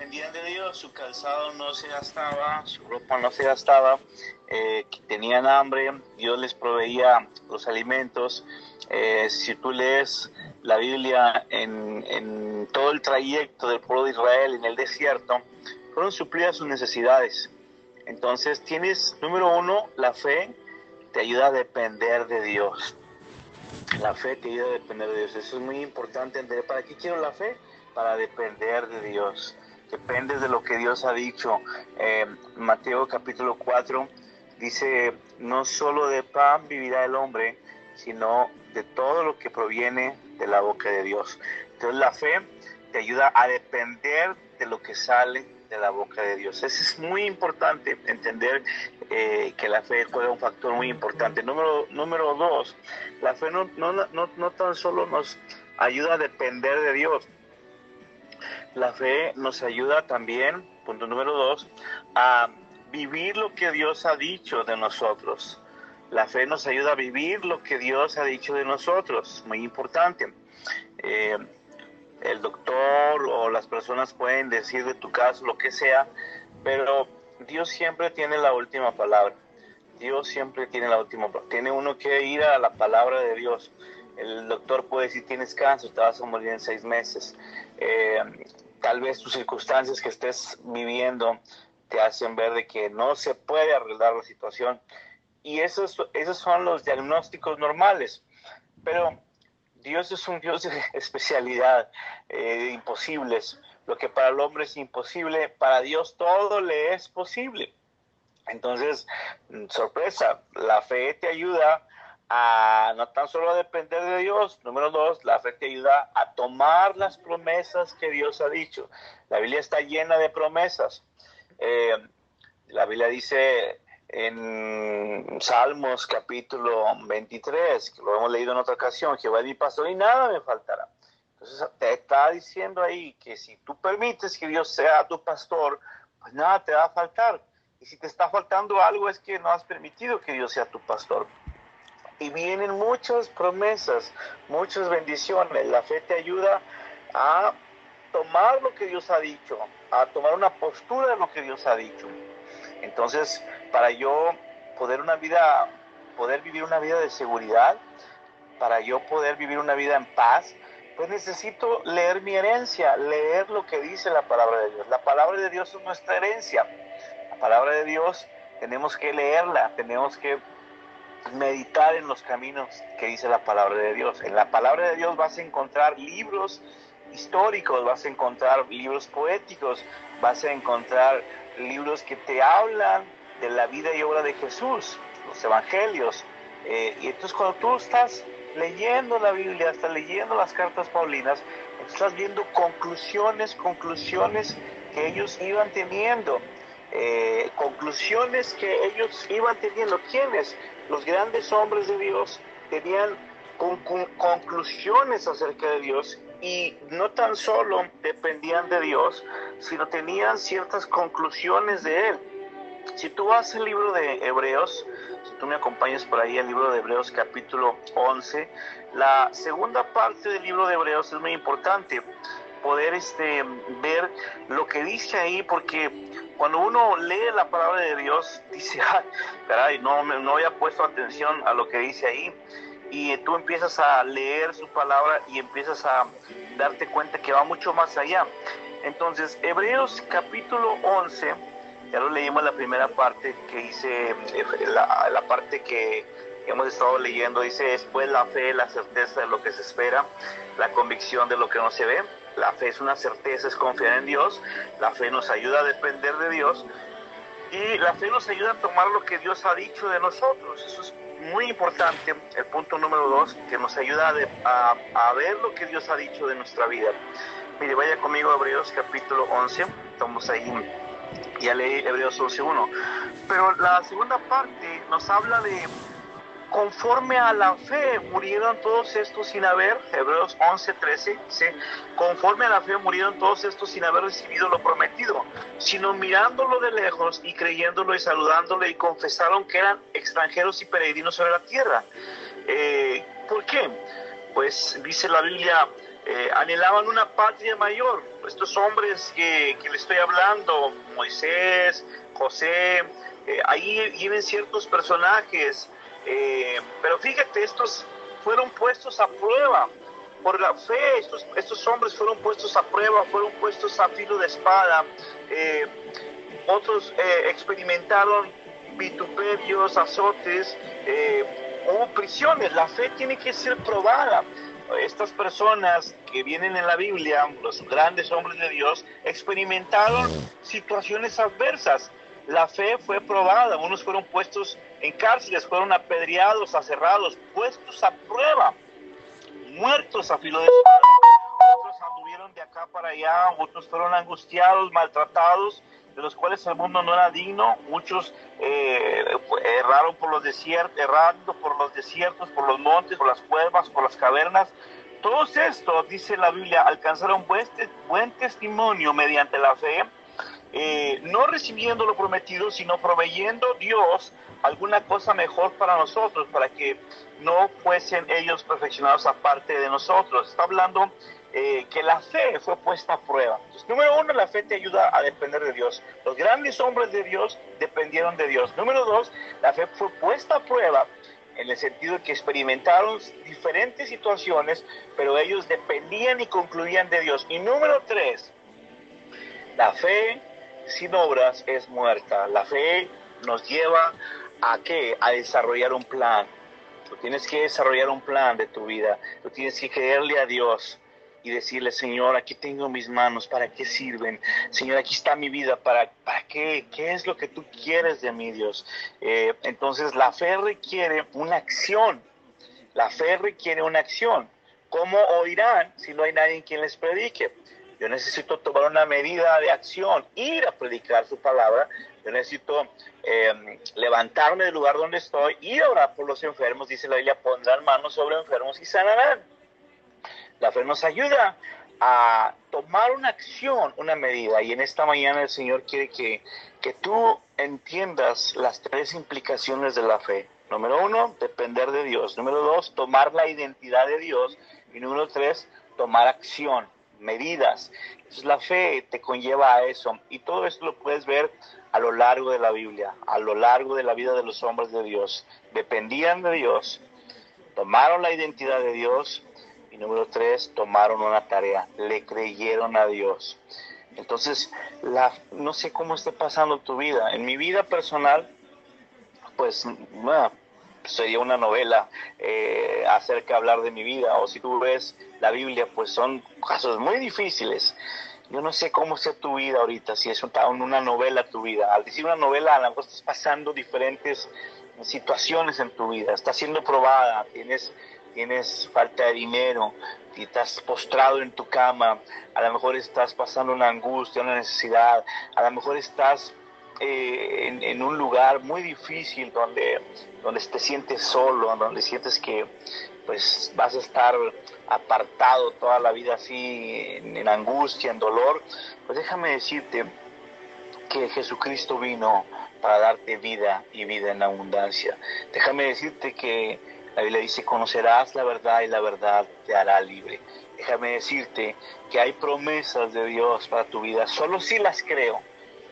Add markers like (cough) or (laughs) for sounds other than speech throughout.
dependían de Dios, su calzado no se gastaba, su ropa no se gastaba, eh, tenían hambre, Dios les proveía los alimentos. Eh, si tú lees la Biblia en, todo el trayecto del pueblo de Israel en el desierto, fueron suplidas sus necesidades. Entonces tienes, número uno, la fe te ayuda a depender de Dios. La fe te ayuda a depender de Dios. Eso es muy importante entender. ¿Para qué quiero la fe? Para depender de Dios. Dependes de lo que Dios ha dicho. Eh, Mateo capítulo 4 dice, no solo de pan vivirá el hombre, sino de todo lo que proviene de la boca de Dios. Entonces la fe te ayuda a depender de lo que sale de la boca de Dios. Eso es muy importante entender eh, que la fe juega un factor muy importante. Número, número dos, la fe no, no, no, no tan solo nos ayuda a depender de Dios, la fe nos ayuda también, punto número dos, a vivir lo que Dios ha dicho de nosotros. La fe nos ayuda a vivir lo que Dios ha dicho de nosotros, muy importante. Eh, el doctor o las personas pueden decir de tu caso lo que sea, pero Dios siempre tiene la última palabra. Dios siempre tiene la última palabra. Tiene uno que ir a la palabra de Dios. El doctor puede decir tienes cáncer, te vas a morir en seis meses. Eh, tal vez tus circunstancias que estés viviendo te hacen ver de que no se puede arreglar la situación. Y esos, esos son los diagnósticos normales. Pero Dios es un Dios de (laughs) especialidad, eh, de imposibles. Lo que para el hombre es imposible, para Dios todo le es posible. Entonces, mm, sorpresa, la fe te ayuda a no tan solo depender de Dios, número dos, la fe te ayuda a tomar las promesas que Dios ha dicho. La Biblia está llena de promesas. Eh, la Biblia dice en Salmos capítulo 23, que lo hemos leído en otra ocasión, Jehová es mi pastor y nada me faltará. Entonces te está diciendo ahí que si tú permites que Dios sea tu pastor, pues nada te va a faltar. Y si te está faltando algo es que no has permitido que Dios sea tu pastor y vienen muchas promesas, muchas bendiciones. La fe te ayuda a tomar lo que Dios ha dicho, a tomar una postura de lo que Dios ha dicho. Entonces, para yo poder una vida, poder vivir una vida de seguridad, para yo poder vivir una vida en paz, pues necesito leer mi herencia, leer lo que dice la palabra de Dios. La palabra de Dios es nuestra herencia. La palabra de Dios tenemos que leerla, tenemos que meditar en los caminos que dice la palabra de Dios. En la palabra de Dios vas a encontrar libros históricos, vas a encontrar libros poéticos, vas a encontrar libros que te hablan de la vida y obra de Jesús, los evangelios. Eh, y entonces cuando tú estás leyendo la Biblia, estás leyendo las cartas paulinas, estás viendo conclusiones, conclusiones que ellos iban teniendo. Eh, conclusiones que ellos iban teniendo. ¿Quiénes? Los grandes hombres de Dios tenían conclusiones acerca de Dios y no tan solo dependían de Dios, sino tenían ciertas conclusiones de Él. Si tú vas al libro de Hebreos, si tú me acompañas por ahí al libro de Hebreos capítulo 11, la segunda parte del libro de Hebreos es muy importante poder este, ver lo que dice ahí, porque cuando uno lee la palabra de Dios, (laughs) dice, ah, caray, no, no había puesto atención a lo que dice ahí. Y tú empiezas a leer su palabra y empiezas a darte cuenta que va mucho más allá. Entonces, Hebreos capítulo 11, ya lo leímos la primera parte que dice, eh, la, la parte que hemos estado leyendo, dice después la fe, la certeza de lo que se espera, la convicción de lo que no se ve. La fe es una certeza, es confiar en Dios. La fe nos ayuda a depender de Dios. Y la fe nos ayuda a tomar lo que Dios ha dicho de nosotros. Eso es muy importante. El punto número dos, que nos ayuda a, a, ver lo que Dios ha dicho de nuestra vida. Mire, vaya conmigo a Hebreos capítulo 11. Estamos ahí. Ya leí Hebreos 11.1. Pero la segunda parte nos habla de conforme a la fe murieron todos estos sin haber, Hebreos 11, 13, dice, conforme a la fe murieron todos estos sin haber recibido lo prometido, sino mirándolo de lejos y creyéndolo y saludándole y confesaron que eran extranjeros y peregrinos sobre la tierra. Eh, ¿Por qué? Pues dice la Biblia, eh, anhelaban una patria mayor. Estos hombres que, que le estoy hablando, Moisés, José, eh, ahí viven ciertos personajes, eh, pero fíjate, estos fueron puestos a prueba por la fe, estos, estos hombres fueron puestos a prueba, fueron puestos a filo de espada, otros experimentaron vituperios, azotes, hubo prisiones, la fe tiene que ser probada. Estas personas que vienen en la Biblia, los grandes hombres de Dios, experimentaron situaciones adversas. La fe fue probada, unos fueron puestos en cárceles, fueron apedreados, aserrados, puestos a prueba, muertos a filo de. Otros anduvieron de acá para allá, otros fueron angustiados, maltratados, de los cuales el mundo no era digno. Muchos eh, erraron por los desiertos, errando por los desiertos, por los montes, por las cuevas, por las cavernas. Todos estos, dice la Biblia, alcanzaron buen testimonio mediante la fe, eh, no recibiendo lo prometido, sino proveyendo Dios alguna cosa mejor para nosotros, para que no fuesen ellos perfeccionados aparte de nosotros. Está hablando eh, que la fe fue puesta a prueba. número uno, la fe te ayuda a depender de Dios. Los grandes hombres de Dios dependieron de Dios. Número dos, la fe fue puesta a prueba en el sentido de que experimentaron diferentes situaciones, pero ellos dependían y concluían de Dios. Y número tres, la fe sin obras es muerta. La fe nos lleva a qué? A desarrollar un plan. Tú tienes que desarrollar un plan de tu vida. Tú tienes que creerle a Dios y decirle, Señor, aquí tengo mis manos, ¿para qué sirven? Señor, aquí está mi vida, ¿para, para qué? ¿Qué es lo que tú quieres de mí, Dios? Eh, entonces, la fe requiere una acción. La fe requiere una acción. ¿Cómo oirán si no hay nadie quien les predique? Yo necesito tomar una medida de acción, ir a predicar su palabra. Yo necesito eh, levantarme del lugar donde estoy, ir a orar por los enfermos. Dice la Biblia, pondrán manos sobre enfermos y sanarán. La fe nos ayuda a tomar una acción, una medida. Y en esta mañana el Señor quiere que, que tú entiendas las tres implicaciones de la fe. Número uno, depender de Dios. Número dos, tomar la identidad de Dios. Y número tres, tomar acción, medidas. Entonces la fe te conlleva a eso. Y todo esto lo puedes ver a lo largo de la Biblia, a lo largo de la vida de los hombres de Dios. Dependían de Dios, tomaron la identidad de Dios y número tres, tomaron una tarea, le creyeron a Dios. Entonces, la, no sé cómo esté pasando tu vida. En mi vida personal, pues sería una novela eh, acerca de hablar de mi vida. O si tú ves la Biblia, pues son casos muy difíciles. Yo no sé cómo sea tu vida ahorita, si es una novela tu vida. Al decir una novela, a lo mejor estás pasando diferentes situaciones en tu vida. Estás siendo probada, tienes tienes falta de dinero, y estás postrado en tu cama, a lo mejor estás pasando una angustia, una necesidad, a lo mejor estás eh, en, un lugar muy difícil donde, donde te sientes solo, donde sientes que pues vas a estar apartado toda la vida así en, en angustia, en dolor, pues déjame decirte que Jesucristo vino para darte vida y vida en abundancia. Déjame decirte que la Biblia dice, conocerás la verdad y la verdad te hará libre. Déjame decirte que hay promesas de Dios para tu vida, solo si las creo,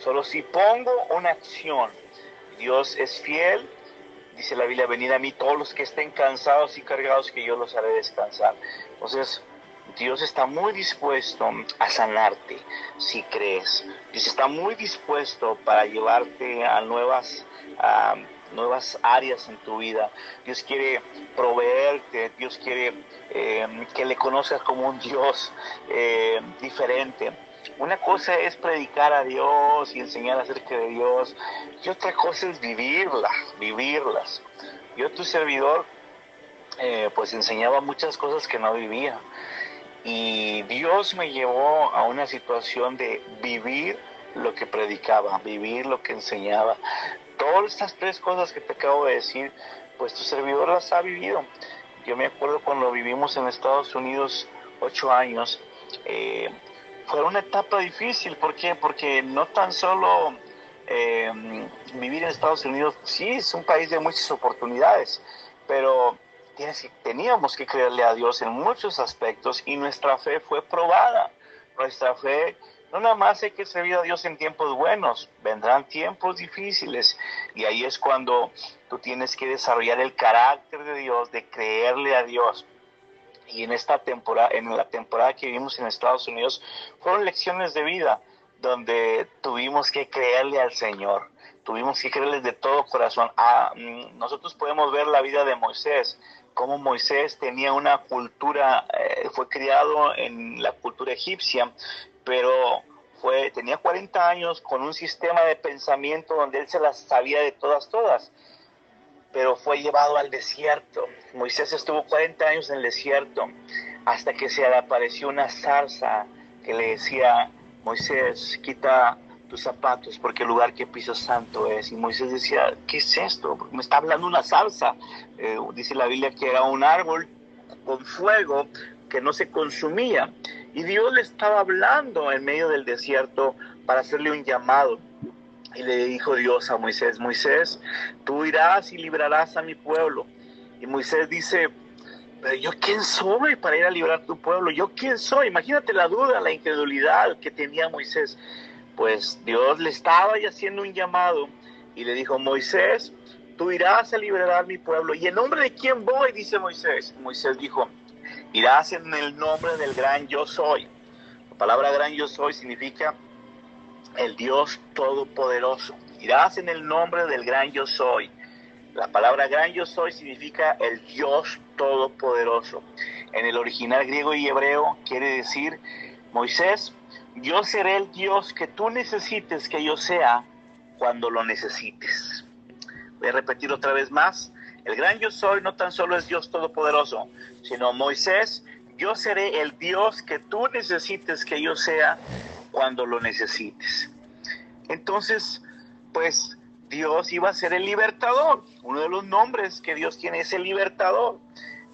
solo si pongo una acción. Dios es fiel, dice la Biblia, venid a mí todos los que estén cansados y cargados, que yo los haré descansar. Entonces, Dios está muy dispuesto a sanarte si crees. Dios está muy dispuesto para llevarte a nuevas nuevas áreas en tu vida. Dios quiere proveerte, Dios quiere eh, que le conozcas como un Dios eh, diferente. Una cosa es predicar a Dios y enseñar acerca de Dios, y otra cosa es vivirlas, vivirlas. Yo, tu servidor, eh, pues enseñaba muchas cosas que no vivía. Y Dios me llevó a una situación de vivir lo que predicaba, vivir lo que enseñaba, todas estas tres cosas que te acabo de decir, pues tu servidor las ha vivido. Yo me acuerdo cuando vivimos en Estados Unidos ocho años, eh, fue una etapa difícil. ¿Por qué? Porque no tan solo eh, vivir en Estados Unidos, sí, es un país de muchas oportunidades, pero teníamos que creerle a Dios en muchos aspectos y nuestra fe fue probada. Nuestra fe no nada más hay que servir a Dios en tiempos buenos, vendrán tiempos difíciles y ahí es cuando tú tienes que desarrollar el carácter de Dios, de creerle a Dios. Y en esta temporada, en la temporada que vivimos en Estados Unidos, fueron lecciones de vida donde tuvimos que creerle al Señor, tuvimos que creerle de todo corazón. Ah, mm, nosotros podemos ver la vida de Moisés, cómo Moisés tenía una cultura, eh, fue criado en la cultura egipcia, pero fue, tenía 40 años con un sistema de pensamiento donde él se las sabía de todas, todas, pero fue llevado al desierto. Moisés estuvo 40 años en el desierto hasta que se le apareció una zarza que le decía, Moisés, quita tus zapatos porque el lugar que pisas santo es. Y Moisés decía, ¿qué es esto? Me está hablando una zarza. Eh, dice la Biblia que era un árbol con fuego que no se consumía. Y Dios le estaba hablando en medio del desierto para hacerle un llamado. Y le dijo Dios a Moisés, Moisés, tú irás y librarás a mi pueblo. Y Moisés dice, pero yo quién soy para ir a librar tu pueblo, yo quién soy. Imagínate la duda, la incredulidad que tenía Moisés. Pues Dios le estaba haciendo un llamado y le dijo, Moisés, tú irás a liberar mi pueblo. ¿Y en nombre de quién voy? Dice Moisés. Moisés dijo, Irás en el nombre del gran yo soy. La palabra gran yo soy significa el Dios todopoderoso. Irás en el nombre del gran yo soy. La palabra gran yo soy significa el Dios todopoderoso. En el original griego y hebreo quiere decir, Moisés, yo seré el Dios que tú necesites que yo sea cuando lo necesites. Voy a repetir otra vez más. El gran yo soy no tan solo es Dios todopoderoso, sino Moisés, yo seré el Dios que tú necesites que yo sea cuando lo necesites. Entonces, pues Dios iba a ser el libertador. Uno de los nombres que Dios tiene es el libertador.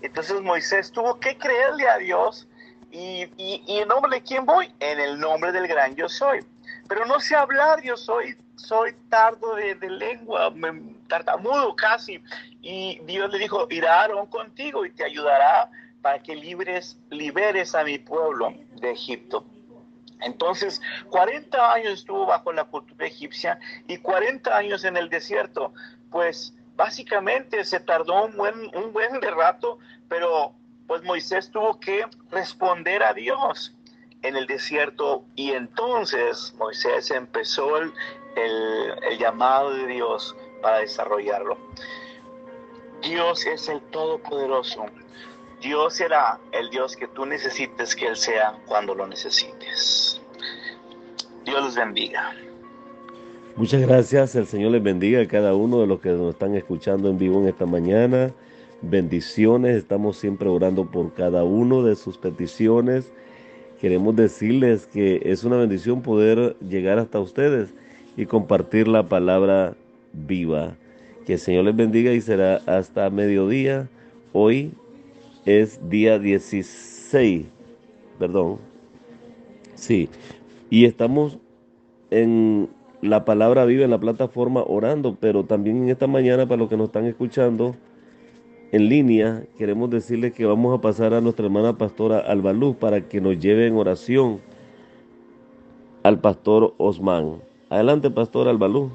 Entonces Moisés tuvo que creerle a Dios y, en nombre de quién voy? En el nombre del gran yo soy. Pero no sé hablar, yo soy, soy tardo de, lengua, tartamudo casi. Y Dios le dijo, irá Aarón contigo y te ayudará para que libres, liberes a mi pueblo de Egipto. Entonces, 40 años estuvo bajo la cultura egipcia y 40 años en el desierto. Pues básicamente se tardó un buen, un buen rato, pero pues Moisés tuvo que responder a Dios en el desierto y entonces Moisés empezó el, el llamado de Dios para desarrollarlo. Dios es el Todopoderoso. Dios será el Dios que tú necesites que Él sea cuando lo necesites. Dios los bendiga. Muchas gracias. El Señor les bendiga a cada uno de los que nos están escuchando en vivo en esta mañana. Bendiciones. Estamos siempre orando por cada uno de sus peticiones. Queremos decirles que es una bendición poder llegar hasta ustedes y compartir la palabra viva. Que el Señor les bendiga y será hasta mediodía. Hoy es día 16, perdón. Sí, y estamos en la palabra viva en la plataforma orando, pero también en esta mañana para los que nos están escuchando en línea, queremos decirles que vamos a pasar a nuestra hermana pastora Albaluz para que nos lleve en oración al pastor Osman. Adelante, pastor Albaluz.